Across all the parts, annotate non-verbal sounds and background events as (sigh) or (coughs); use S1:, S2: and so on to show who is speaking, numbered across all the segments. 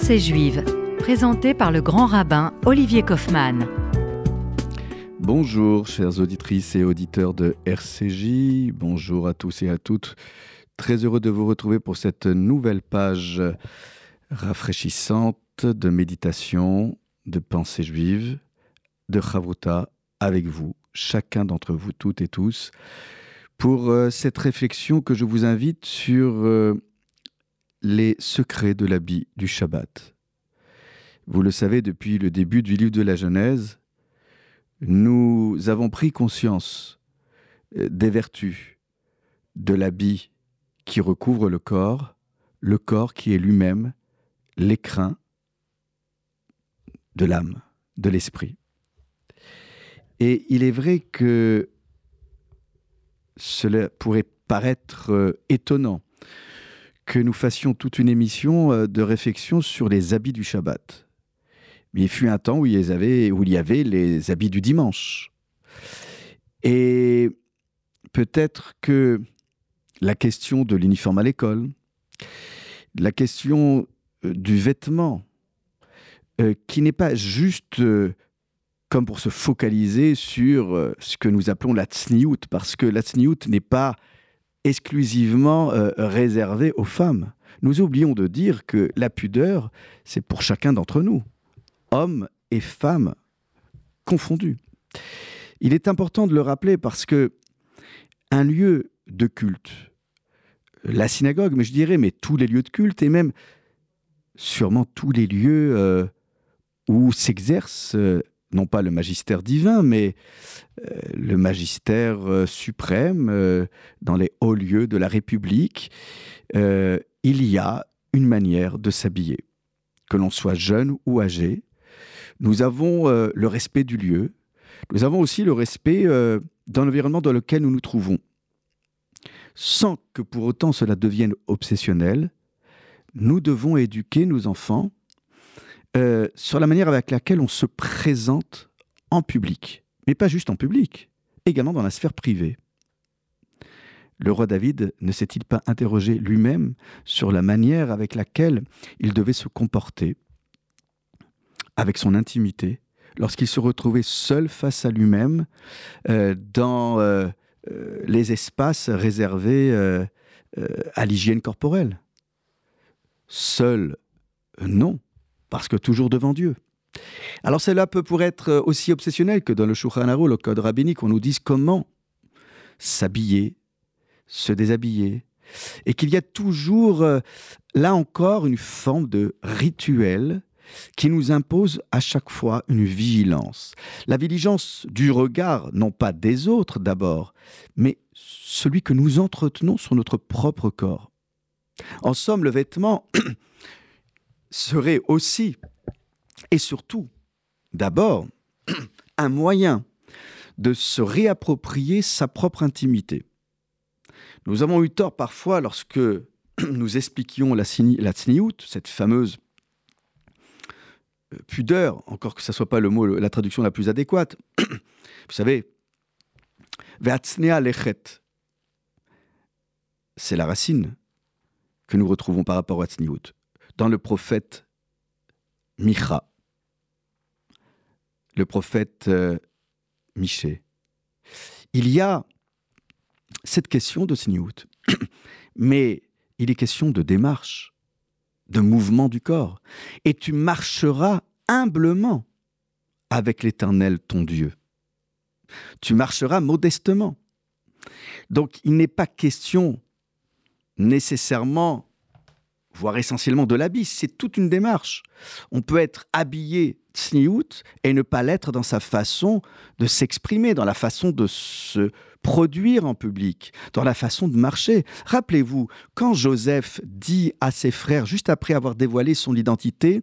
S1: Pensée juive, présenté par le grand rabbin Olivier Kaufmann.
S2: Bonjour, chères auditrices et auditeurs de RCJ. Bonjour à tous et à toutes. Très heureux de vous retrouver pour cette nouvelle page rafraîchissante de méditation, de pensée juive, de Chavruta avec vous, chacun d'entre vous, toutes et tous, pour euh, cette réflexion que je vous invite sur euh, les secrets de l'habit du Shabbat. Vous le savez, depuis le début du livre de la Genèse, nous avons pris conscience euh, des vertus de l'habit qui recouvre le corps, le corps qui est lui-même l'écrin de l'âme, de l'esprit. Et il est vrai que cela pourrait paraître euh, étonnant que nous fassions toute une émission euh, de réflexion sur les habits du Shabbat. Mais il fut un temps où il y avait, les habits du dimanche. Et peut-être que la question de l'uniforme à l'école, la question euh, du vêtement, euh, qui n'est pas juste comme pour se focaliser sur ce que nous appelons la tsniout, parce que la tsniout n'est pas exclusivement euh, réservé aux femmes. Nous oublions de dire que la pudeur, c'est pour chacun d'entre nous, hommes et femmes confondus. Il est important de le rappeler parce que un lieu de culte, la synagogue, mais je dirais, mais tous les lieux de culte et même sûrement tous les lieux euh, où s'exerce euh, non pas le magistère divin, mais euh, le magistère euh, suprême euh, dans les hauts lieux de la République, il y a une manière de s'habiller. Que l'on soit jeune ou âgé, nous avons le respect du lieu, nous avons aussi le respect dans l'environnement dans lequel nous nous trouvons. Sans que pour autant cela devienne obsessionnel, nous devons éduquer nos enfants euh, sur la manière avec laquelle on se présente en public. Mais pas juste en public, également dans la sphère privée. Le roi David ne s'est-il pas interrogé lui-même sur la manière avec laquelle il devait se comporter avec son intimité lorsqu'il se retrouvait seul face à lui-même euh, dans euh, les espaces réservés à l'hygiène corporelle? Seul, non parce que toujours devant Dieu. Alors cela peut pour être euh, aussi obsessionnel que dans le Shulchan le code rabbinique, on nous dise comment s'habiller, se déshabiller, et qu'il y a toujours, euh, là encore, une forme de rituel qui nous impose à chaque fois une vigilance. La vigilance du regard, non pas des autres d'abord, mais celui que nous entretenons sur notre propre corps. En somme, le vêtement (clears throat) serait aussi et surtout, d'abord, (clears throat) un moyen de se réapproprier sa propre intimité. Nous avons eu tort parfois lorsque (clears throat) nous expliquions la, la cette fameuse euh, pudeur, encore que ce ne soit pas le mot, la traduction la plus adéquate. (clears throat) Vous savez, c'est la racine que nous retrouvons par rapport à tzniut dans le prophète Micha, le prophète euh, Miché. Il y a cette question de Sniout, (coughs) mais il est question de démarche, de mouvement du corps. Et tu marcheras humblement avec l'Éternel ton Dieu. Tu marcheras modestement. Donc il n'est pas question nécessairement voire essentiellement de l'habit. C'est toute une démarche. On peut être habillé tsniout et ne pas l'être dans sa façon de s'exprimer, dans la façon de se produire en public, dans la façon de marcher. Rappelez-vous, quand Joseph dit à ses frères, juste après avoir dévoilé son identité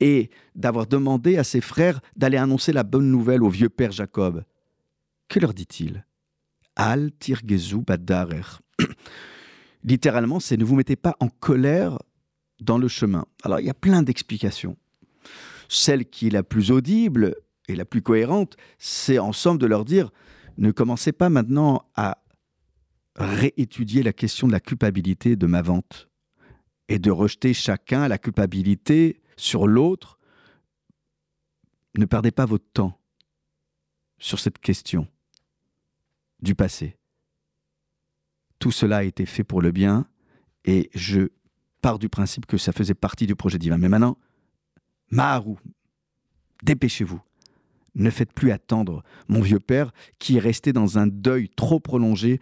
S2: et d'avoir demandé à ses frères d'aller annoncer la bonne nouvelle au vieux père Jacob, que leur dit-il? Al tirgezu badarer. Littéralement, c'est ne vous mettez pas en colère dans le chemin. Alors, il y a plein d'explications. Celle qui est la plus audible et la plus cohérente, c'est en somme de leur dire ne commencez pas maintenant à réétudier la question de la culpabilité de ma vente et de rejeter chacun la culpabilité sur l'autre, ne perdez pas votre temps sur cette question du passé. Tout cela a été fait pour le bien et je pars du principe que ça faisait partie du projet divin. Mais maintenant, Maharou, dépêchez-vous. Ne faites plus attendre mon vieux père qui est resté dans un deuil trop prolongé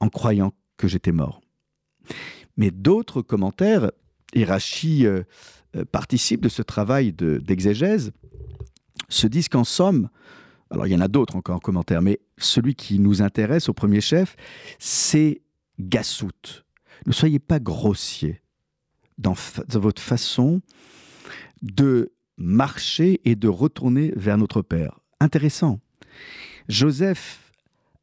S2: en croyant que j'étais mort. Mais d'autres commentaires, et Rachi euh, euh, participe de ce travail d'exégèse, se disent qu'en somme, alors il y en a d'autres encore en commentaire, mais celui qui nous intéresse au premier chef, c'est Gassout. Ne soyez pas grossier dans, dans votre façon de marcher et de retourner vers notre Père. Intéressant. Joseph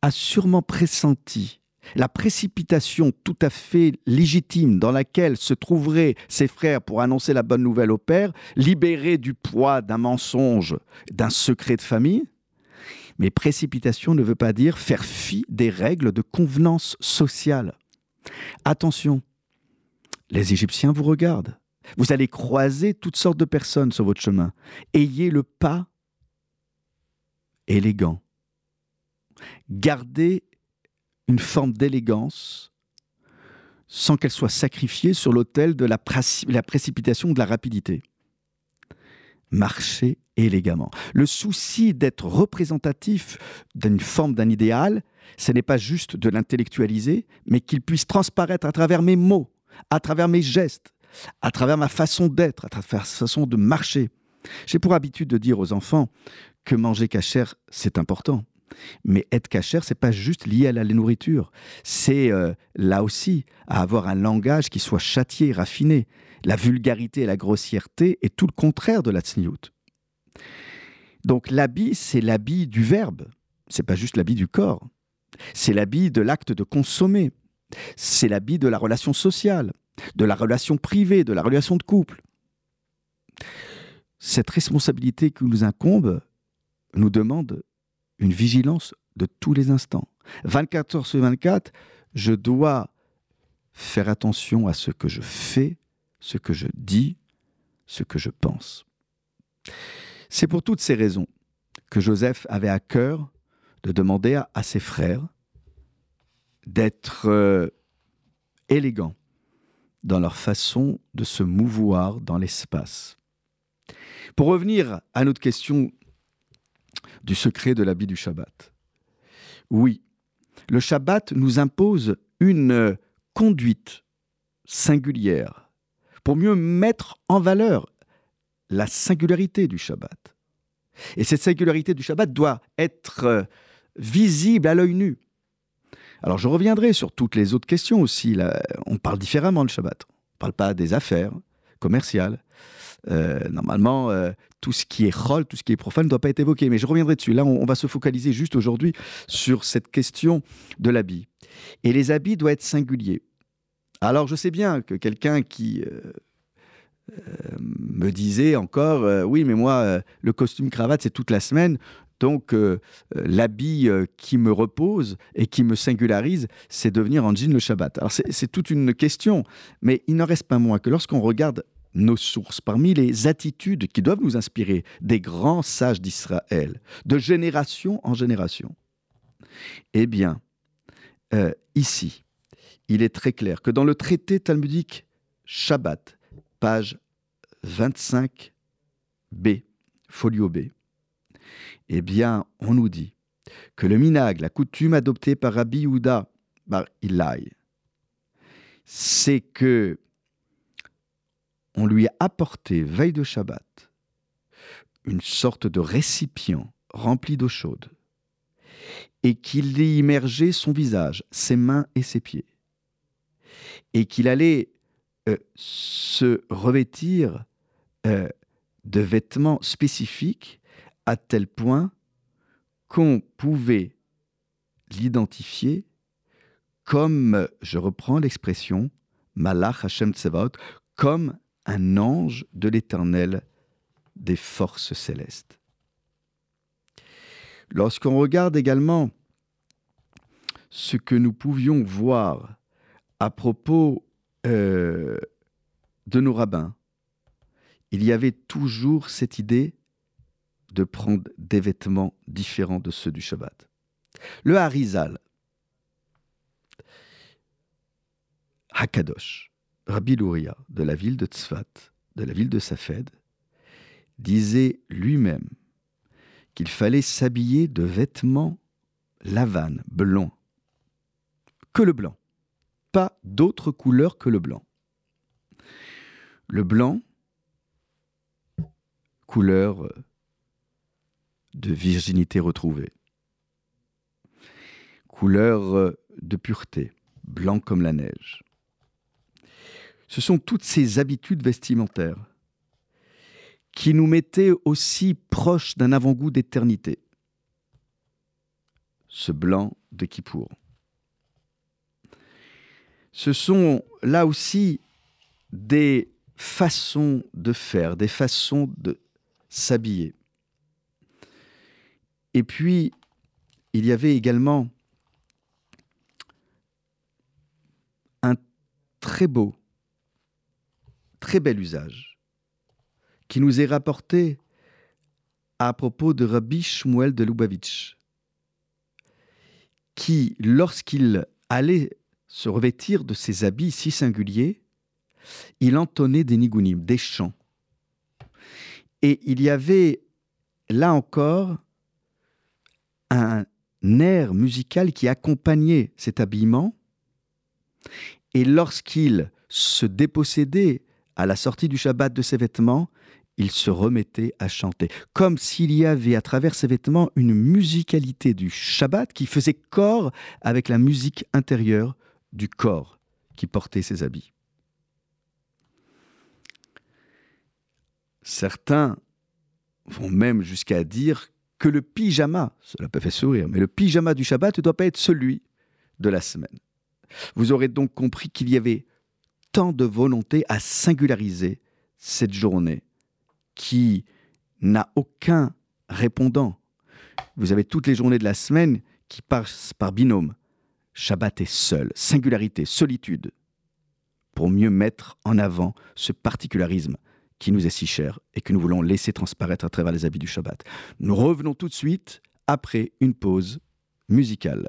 S2: a sûrement pressenti la précipitation tout à fait légitime dans laquelle se trouveraient ses frères pour annoncer la bonne nouvelle au Père, libérés du poids d'un mensonge, d'un secret de famille. Mais précipitation ne veut pas dire faire fi des règles de convenance sociale. Attention, les Égyptiens vous regardent. Vous allez croiser toutes sortes de personnes sur votre chemin. Ayez le pas élégant. Gardez une forme d'élégance sans qu'elle soit sacrifiée sur l'autel de la, précipitation ou de la rapidité. Marchez élégamment. Le souci d'être représentatif d'une forme d'un idéal, ce n'est pas juste de l'intellectualiser, mais qu'il puisse transparaître à travers mes mots, à travers mes gestes, à travers ma façon d'être, à travers ma façon de marcher. J'ai pour habitude de dire aux enfants que manger cachère, c'est important. Mais être cachère, c'est pas juste lié à la nourriture. C'est euh, là aussi à avoir un langage qui soit châtié, raffiné. La vulgarité et la grossièreté est tout le contraire de la tsniout. Donc l'habit, c'est l'habit du verbe. C'est pas juste l'habit du corps. C'est l'habit de l'acte de consommer. C'est l'habit de la relation sociale de la relation privée, de la relation de couple. Cette responsabilité qui nous incombe nous demande une vigilance de tous les instants. 24 heures sur 24, je dois faire attention à ce que je fais, ce que je dis, ce que je pense. C'est pour toutes ces raisons que Joseph avait à cœur de demander à, ses frères d'être euh, élégants, dans leur façon de se mouvoir dans l'espace. Pour revenir à notre question du secret de l'habit du Shabbat. Oui, le Shabbat nous impose une conduite singulière pour mieux mettre en valeur la singularité du Shabbat. Et cette singularité du Shabbat doit être visible à l'œil nu. Alors je reviendrai sur toutes les autres questions aussi. on parle différemment le Shabbat. On ne parle pas des affaires commerciales. Euh, normalement, euh, tout ce qui est chol, tout ce qui est profane ne doit pas être évoqué. Mais je reviendrai dessus. Là, on, va se focaliser juste aujourd'hui sur cette question de l'habit. Et les habits doivent être singuliers. Alors je sais bien que quelqu'un qui... Euh, me disait encore, oui, mais moi, le costume cravate, c'est toute la semaine. Donc, euh, euh, l'habit euh, qui me repose et qui me singularise, c'est devenir en jean le Shabbat. Alors, c'est toute une question, mais il n'en reste pas moins que lorsqu'on regarde nos sources, parmi les attitudes qui doivent nous inspirer des grands sages d'Israël, de génération en génération, eh bien, ici, il est très clair que dans le traité talmudique Shabbat, page 25b, folio B, eh bien, on nous dit que le minag, la coutume adoptée par Rabbi Yehuda bar Ilai, c'est que on lui a apporté, veille de Shabbat, une sorte de récipient rempli d'eau chaude, et qu'il y immergeait son visage, ses mains et ses pieds, et qu'il allait euh, se revêtir euh, de vêtements spécifiques à tel point qu'on pouvait l'identifier comme, je reprends l'expression, Malach Hashem Tsevaot, comme un ange de l'éternel des forces célestes. Lorsqu'on regarde également ce que nous pouvions voir à propos euh, de nos rabbins, il y avait toujours cette idée de prendre des vêtements différents de ceux du Shabbat. Le Harizal, Hakadosh, Rabbi Louria de la ville de Tzfat, de la ville de Safed, disait lui-même qu'il fallait s'habiller de vêtements lavane, blanc, que le blanc, pas d'autre couleur que le blanc. Le blanc, couleur de virginité retrouvée, couleur de pureté, blanc comme la neige. Ce sont toutes ces habitudes vestimentaires qui nous mettaient aussi proches d'un avant-goût d'éternité. Ce blanc de Kippour. Ce sont là aussi des façons de faire, des façons de s'habiller. Et puis, il y avait également un très beau, très bel usage qui nous est rapporté à propos de Rabbi Shmuel de Lubavitch, qui, lorsqu'il allait se revêtir de ses habits si singuliers, il entonnait des nigunim, des chants. Et il y avait là encore un air musical qui accompagnait cet habillement. Et lorsqu'il se dépossédait à la sortie du Shabbat de ses vêtements, il se remettait à chanter, comme s'il y avait à travers ses vêtements une musicalité du Shabbat qui faisait corps avec la musique intérieure du corps qui portait ses habits. Certains vont même jusqu'à dire que le pyjama, cela peut faire sourire, mais le pyjama du Shabbat ne doit pas être celui de la semaine. Vous aurez donc compris qu'il y avait tant de volonté à singulariser cette journée qui n'a aucun répondant. Vous avez toutes les journées de la semaine qui passent par binôme. Shabbat est seul, singularité, solitude, pour mieux mettre en avant ce particularisme qui nous est si cher et que nous voulons laisser transparaître à travers les habits du Shabbat. Nous revenons tout de suite après une pause musicale.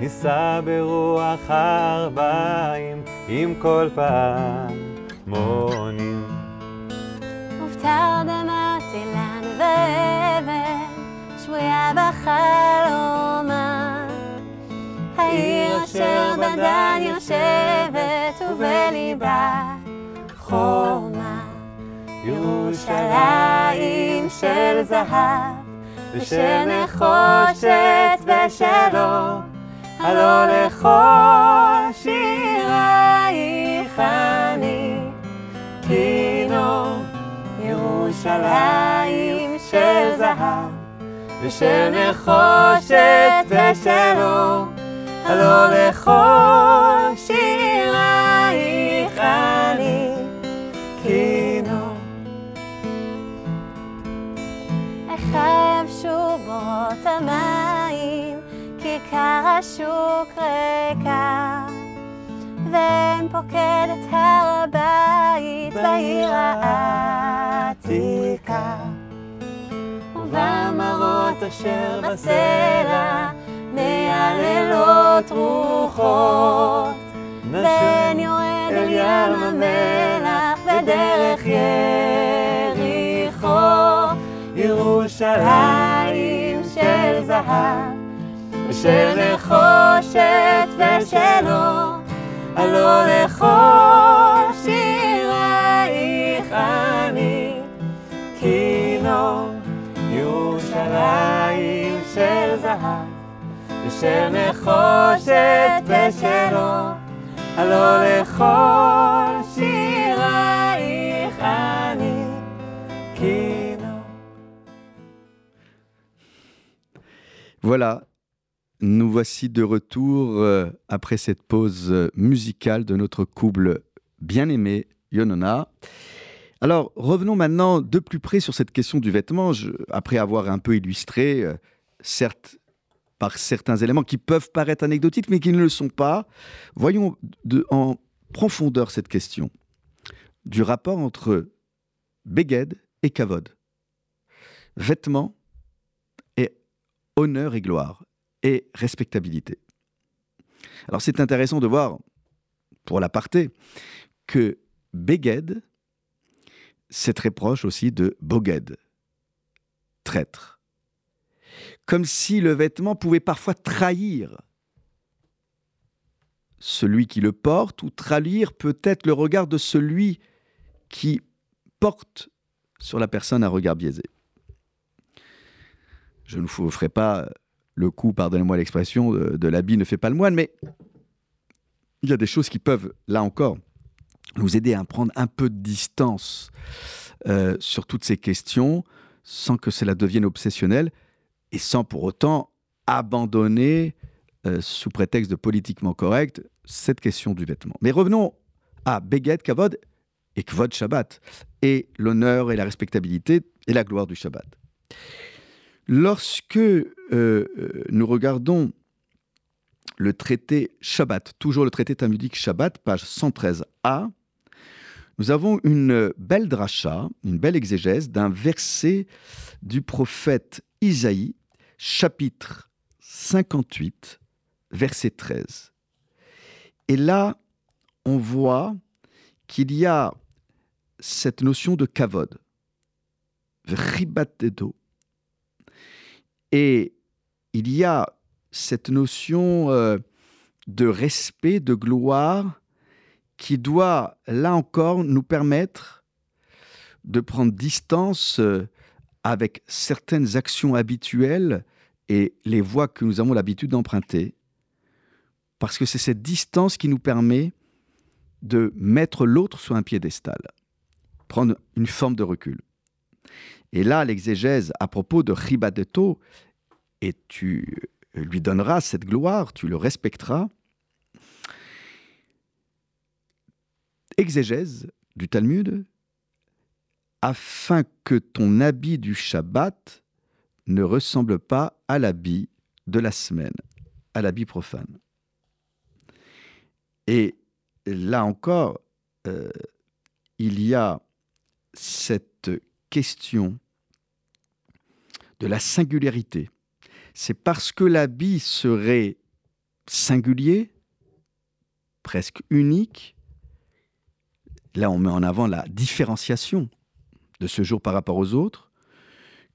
S3: נישא ברוח ארבעים עם כל פעמונים.
S4: ותרדמתי לנו ואבן שבויה בחלומה. העיר אשר בדן יושבת ובליבה חומה. ירושלים של זהב ושל נחושת ושלום. הלא לכל שירייך אני כינור ירושלים של זהב ושל נחושת ושל אור הלא לכל שירייך אני כינור החרב שובות המים כיכר השוק ריקה, ואין פוקד את הר הבית בעיר העתיקה. ובמראות אשר בסלע מייללות רוחות, בן יורד אל ים המלח בדרך יריחו, ירושלים של זהב. ושל נחושת ושל אור, הלא לכל ירושלים של זהב, ושל נחושת ושל אור, הלא לכל שירייך אני כינור.
S2: Voilà, Nous voici de retour euh, après cette pause euh, musicale de notre couple bien-aimé, Yonona. Alors, revenons maintenant de plus près sur cette question du vêtement. après avoir un peu illustré, euh, certes, par certains éléments qui peuvent paraître anecdotiques, mais qui ne le sont pas. Voyons en profondeur cette question du rapport entre Beged et Kavod. Vêtements et honneur et gloire et respectabilité. Alors c'est intéressant de voir, pour l'aparté, que Beged, c'est très proche aussi de Boged, traître. Comme si le vêtement pouvait parfois trahir celui qui le porte ou trahir peut-être le regard de celui qui porte sur la personne un regard biaisé. Je ne vous ferai pas le coup, pardonnez-moi l'expression, de, l'habit ne fait pas le moine, mais il y a des choses qui peuvent, là encore, nous aider à prendre un peu de distance euh, sur toutes ces questions sans que cela devienne obsessionnel et sans pour autant abandonner, euh, sous prétexte de politiquement correct, cette question du vêtement. Mais revenons à Beget, Kavod et Kvod Shabbat, et l'honneur et la respectabilité et la gloire du Shabbat. Lorsque euh, nous regardons le traité Shabbat, toujours le traité talmudique Shabbat, page 113a, nous avons une belle dracha, une belle exégèse d'un verset du prophète Isaïe, chapitre 58, verset 13. Et là, on voit qu'il y a cette notion de kavod, dedo. Et il y a cette notion euh, de respect, de gloire, qui doit, là encore, nous permettre de prendre distance euh, avec certaines actions habituelles et les voies que nous avons l'habitude d'emprunter, parce que c'est cette distance qui nous permet de mettre l'autre sur un piédestal, prendre une forme de recul. Et là, l'exégèse à propos de Ribadeto, et tu lui donneras cette gloire, tu le respecteras. Exégèse du Talmud, afin que ton habit du Shabbat ne ressemble pas à l'habit de la semaine, à l'habit profane. Et là encore, euh, il y a cette question de la singularité. C'est parce que l'habit serait singulier, presque unique, là on met en avant la différenciation de ce jour par rapport aux autres,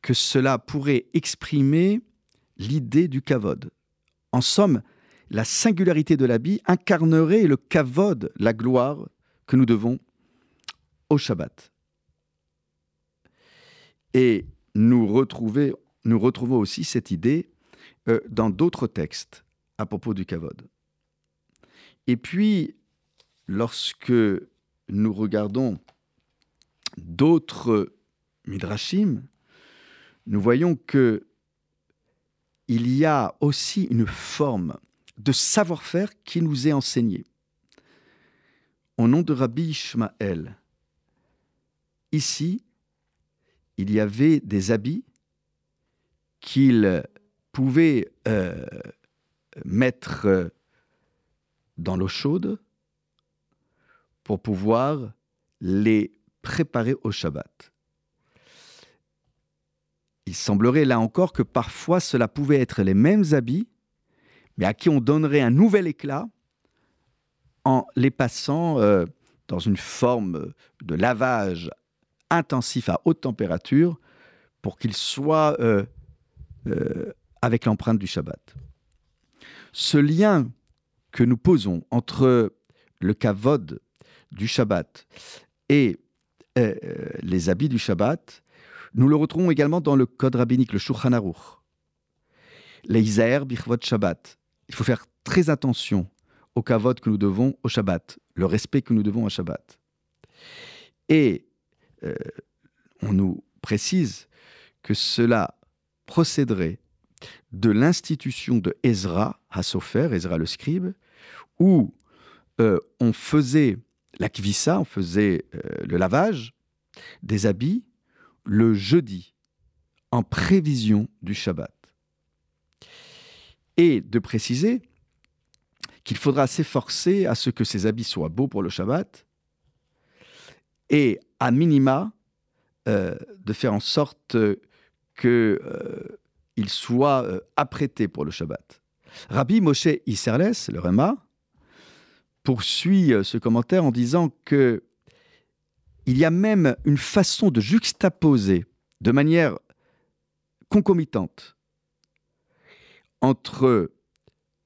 S2: que cela pourrait exprimer l'idée du kavod. En somme, la singularité de l'habit incarnerait le kavod, la gloire que nous devons au Shabbat. Et nous, retrouvons aussi cette idée euh, dans d'autres textes à propos du kavod. Et puis, lorsque nous regardons d'autres midrashim, nous voyons que il y a aussi une forme de savoir-faire qui nous est enseignée. Au nom de Rabbi Ishmael, ici, il y avait des habits qu'il pouvait euh, mettre dans l'eau chaude pour pouvoir les préparer au Shabbat. Il semblerait là encore que parfois cela pouvait être les mêmes habits, mais à qui on donnerait un nouvel éclat en les passant euh, dans une forme de lavage intensif à haute température pour qu'il soit euh, euh, avec l'empreinte du Shabbat. Ce lien que nous posons entre le kavod du Shabbat et euh, les habits du Shabbat, nous le retrouvons également dans le code rabbinique, le Shulchan Aruch. Les Isaer Bichvot Shabbat. Il faut faire très attention au kavod que nous devons au Shabbat, le respect que nous devons au Shabbat. Et euh, on nous précise que cela procéderait de l'institution de Ezra Hassofer, Ezra le scribe, où euh, on faisait la kvissa, on faisait euh, le lavage des habits le jeudi, en prévision du Shabbat. et de préciser qu'il faudra s'efforcer à ce que ces habits soient beaux pour le Shabbat et à minima euh, de faire en sorte qu'ils euh, soient apprêtés pour le Shabbat. Rabbi Moshe Isserles, le Rema, poursuit ce commentaire en disant que il y a même une façon de juxtaposer de manière concomitante entre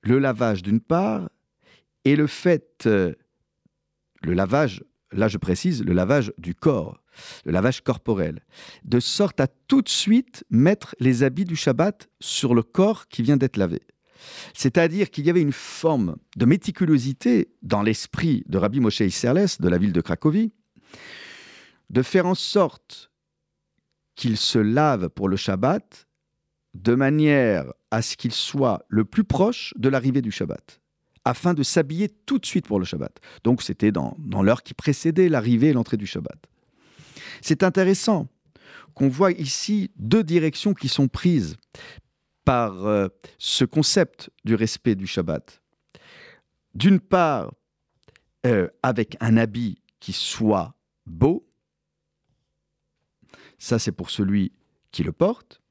S2: le lavage d'une part et le fait, euh, le lavage, là je précise, le lavage du corps, le lavage corporel, de sorte à tout de suite mettre les habits du Shabbat sur le corps qui vient d'être lavé. C'est-à-dire qu'il y avait une forme de méticulosité dans l'esprit de Rabbi Moshe Isserles de la ville de Cracovie, de faire en sorte qu'il se lave pour le Shabbat de manière à ce qu'il soit le plus proche de l'arrivée du Shabbat, afin de s'habiller tout de suite pour le Shabbat. Donc c'était dans, l'heure qui précédait l'arrivée et l'entrée du Shabbat. C'est intéressant qu'on voit ici deux directions qui sont prises par euh, ce concept du respect du Shabbat. D'une part, euh, avec un habit qui soit beau, ça c'est pour celui qui le porte,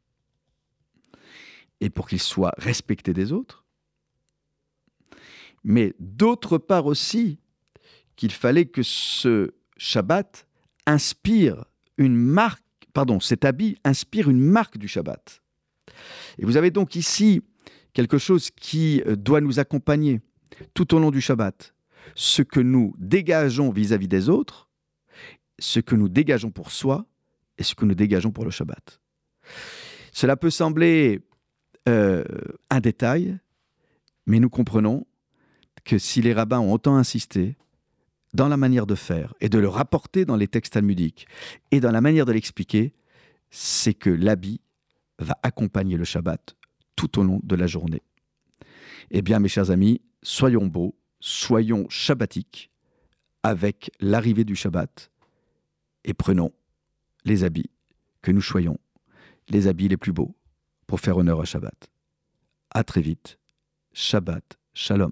S2: et pour qu'il soit respecté des autres. Mais d'autre part aussi, qu'il fallait que ce Shabbat inspire une marque, pardon, cet habit inspire une marque du Shabbat. Et vous avez donc ici quelque chose qui euh, doit nous accompagner tout au long du Shabbat. Ce que nous dégageons vis-à-vis des autres, ce que nous dégageons pour soi et ce que nous dégageons pour le Shabbat. Cela peut sembler euh, un détail, mais nous comprenons que si les rabbins ont autant insisté dans la manière de faire et de le rapporter dans les textes talmudiques et dans la manière de l'expliquer, c'est que l'habit va accompagner le Shabbat tout au long de la journée. Eh bien, mes chers amis, soyons beaux, soyons shabbatiques avec l'arrivée du Shabbat et prenons les habits que nous choyons, les habits les plus beaux pour faire honneur à Shabbat. À très vite. Shabbat Shalom.